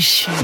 déchus.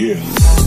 Yeah.